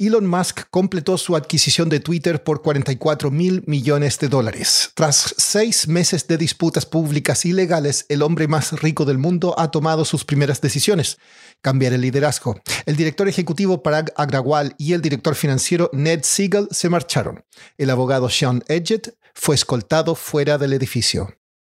Elon Musk completó su adquisición de Twitter por 44 mil millones de dólares. Tras seis meses de disputas públicas y legales, el hombre más rico del mundo ha tomado sus primeras decisiones. Cambiar el liderazgo. El director ejecutivo Parag Agrawal y el director financiero Ned Siegel se marcharon. El abogado Sean Edgett fue escoltado fuera del edificio.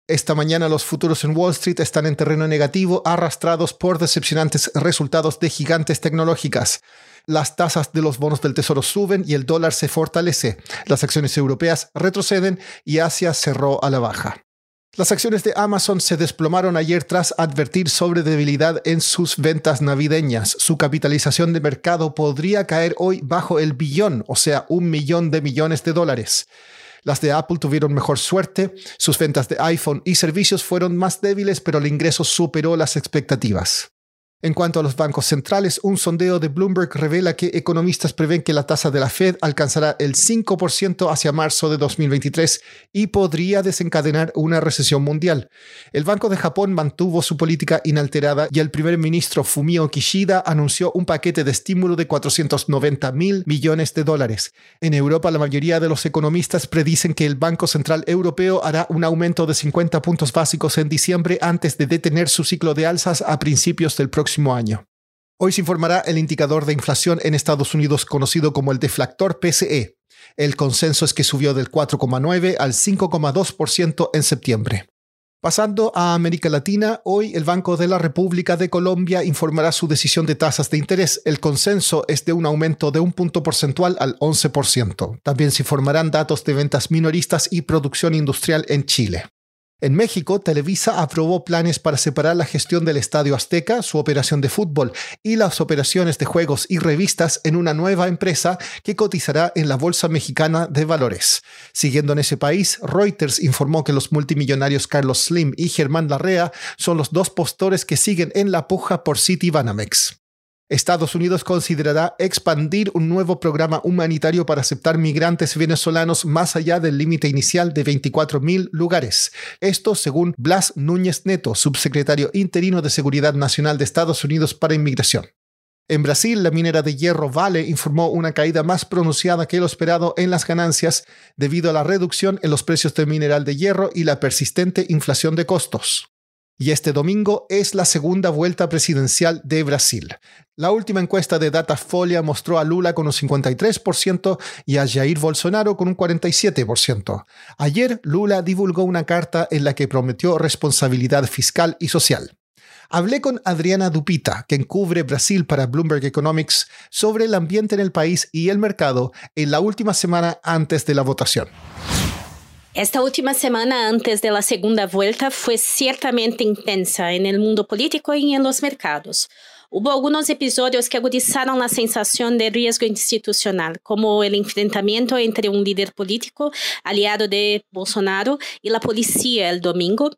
Esta mañana los futuros en Wall Street están en terreno negativo, arrastrados por decepcionantes resultados de gigantes tecnológicas las tasas de los bonos del tesoro suben y el dólar se fortalece. Las acciones europeas retroceden y Asia cerró a la baja. Las acciones de Amazon se desplomaron ayer tras advertir sobre debilidad en sus ventas navideñas. Su capitalización de mercado podría caer hoy bajo el billón, o sea, un millón de millones de dólares. Las de Apple tuvieron mejor suerte, sus ventas de iPhone y servicios fueron más débiles, pero el ingreso superó las expectativas. En cuanto a los bancos centrales, un sondeo de Bloomberg revela que economistas prevén que la tasa de la Fed alcanzará el 5% hacia marzo de 2023 y podría desencadenar una recesión mundial. El Banco de Japón mantuvo su política inalterada y el primer ministro Fumio Kishida anunció un paquete de estímulo de 490 mil millones de dólares. En Europa, la mayoría de los economistas predicen que el Banco Central Europeo hará un aumento de 50 puntos básicos en diciembre antes de detener su ciclo de alzas a principios del próximo año. Hoy se informará el indicador de inflación en Estados Unidos conocido como el deflactor PCE. El consenso es que subió del 4,9 al 5,2% en septiembre. Pasando a América Latina, hoy el Banco de la República de Colombia informará su decisión de tasas de interés. El consenso es de un aumento de un punto porcentual al 11%. También se informarán datos de ventas minoristas y producción industrial en Chile. En México, Televisa aprobó planes para separar la gestión del Estadio Azteca, su operación de fútbol y las operaciones de juegos y revistas en una nueva empresa que cotizará en la Bolsa Mexicana de Valores. Siguiendo en ese país, Reuters informó que los multimillonarios Carlos Slim y Germán Larrea son los dos postores que siguen en la puja por City Banamex. Estados Unidos considerará expandir un nuevo programa humanitario para aceptar migrantes venezolanos más allá del límite inicial de 24.000 lugares. Esto según Blas Núñez Neto, subsecretario interino de Seguridad Nacional de Estados Unidos para Inmigración. En Brasil, la minera de hierro Vale informó una caída más pronunciada que lo esperado en las ganancias debido a la reducción en los precios del mineral de hierro y la persistente inflación de costos. Y este domingo es la segunda vuelta presidencial de Brasil. La última encuesta de Datafolia mostró a Lula con un 53% y a Jair Bolsonaro con un 47%. Ayer Lula divulgó una carta en la que prometió responsabilidad fiscal y social. Hablé con Adriana Dupita, quien cubre Brasil para Bloomberg Economics, sobre el ambiente en el país y el mercado en la última semana antes de la votación. Esta última semana antes de la segunda vuelta fue ciertamente intensa en el mundo político y en los mercados. Hubo algunos episodios que agudizaron la sensación de riesgo institucional, como el enfrentamiento entre un líder político aliado de Bolsonaro y la policía el domingo.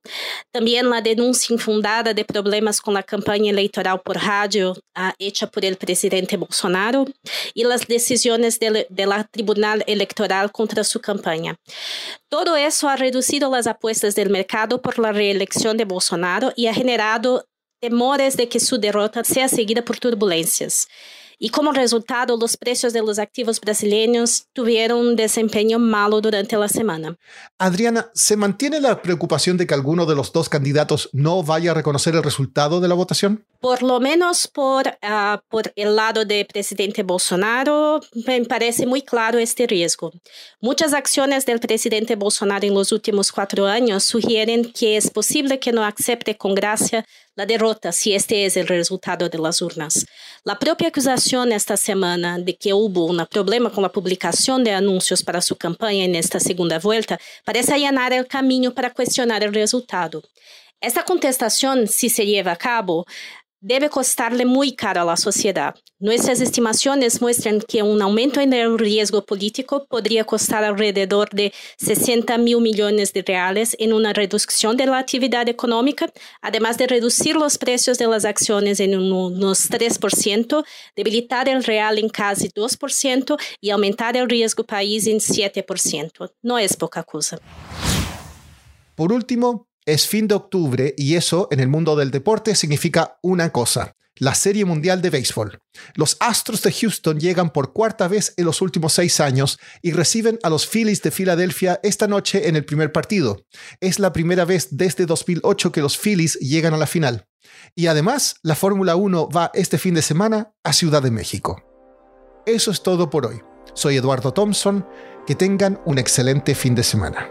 También la denuncia infundada de problemas con la campaña electoral por radio uh, hecha por el presidente Bolsonaro y las decisiones de, de Tribunal Electoral contra su campaña. Todo eso ha reducido las apuestas del mercado por la reelección de Bolsonaro y ha generado temores de que su derrota sea seguida por turbulencias. Y como resultado, los precios de los activos brasileños tuvieron un desempeño malo durante la semana. Adriana, ¿se mantiene la preocupación de que alguno de los dos candidatos no vaya a reconocer el resultado de la votación? Por lo menos por, uh, por el lado del presidente Bolsonaro, me parece muy claro este riesgo. Muchas acciones del presidente Bolsonaro en los últimos cuatro años sugieren que es posible que no acepte con gracia la derrota si este es el resultado de las urnas. La propia acusación esta semana de que hubo un problema con la publicación de anuncios para su campaña en esta segunda vuelta parece allanar el camino para cuestionar el resultado. Esta contestación, si se lleva a cabo, debe costarle muy caro a la sociedad. Nuestras estimaciones muestran que un aumento en el riesgo político podría costar alrededor de 60 mil millones de reales en una reducción de la actividad económica, además de reducir los precios de las acciones en unos 3%, debilitar el real en casi 2% y aumentar el riesgo país en 7%. No es poca cosa. Por último, es fin de octubre y eso en el mundo del deporte significa una cosa, la Serie Mundial de Béisbol. Los Astros de Houston llegan por cuarta vez en los últimos seis años y reciben a los Phillies de Filadelfia esta noche en el primer partido. Es la primera vez desde 2008 que los Phillies llegan a la final. Y además, la Fórmula 1 va este fin de semana a Ciudad de México. Eso es todo por hoy. Soy Eduardo Thompson. Que tengan un excelente fin de semana.